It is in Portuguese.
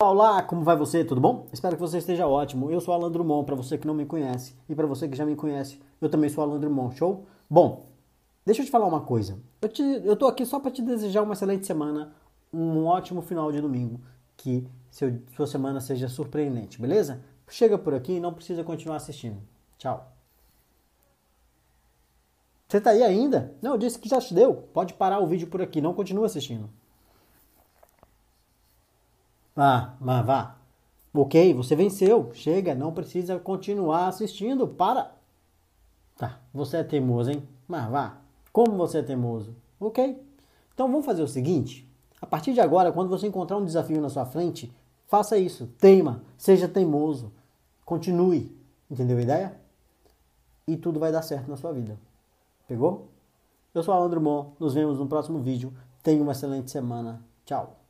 Olá, como vai você? Tudo bom? Espero que você esteja ótimo. Eu sou Alan Drummond, para você que não me conhece. E para você que já me conhece, eu também sou Alan Drummond, show? Bom, deixa eu te falar uma coisa. Eu, te, eu tô aqui só para te desejar uma excelente semana, um ótimo final de domingo, que seu, sua semana seja surpreendente, beleza? Chega por aqui e não precisa continuar assistindo. Tchau. Você tá aí ainda? Não, eu disse que já te deu. Pode parar o vídeo por aqui, não continua assistindo. Ah, mas vá. Ok, você venceu. Chega, não precisa continuar assistindo. Para. Tá, você é teimoso, hein? Mas vá. Como você é teimoso? Ok. Então vamos fazer o seguinte. A partir de agora, quando você encontrar um desafio na sua frente, faça isso. Teima, seja teimoso. Continue. Entendeu a ideia? E tudo vai dar certo na sua vida. Pegou? Eu sou Alan Drummond. Nos vemos no próximo vídeo. Tenha uma excelente semana. Tchau.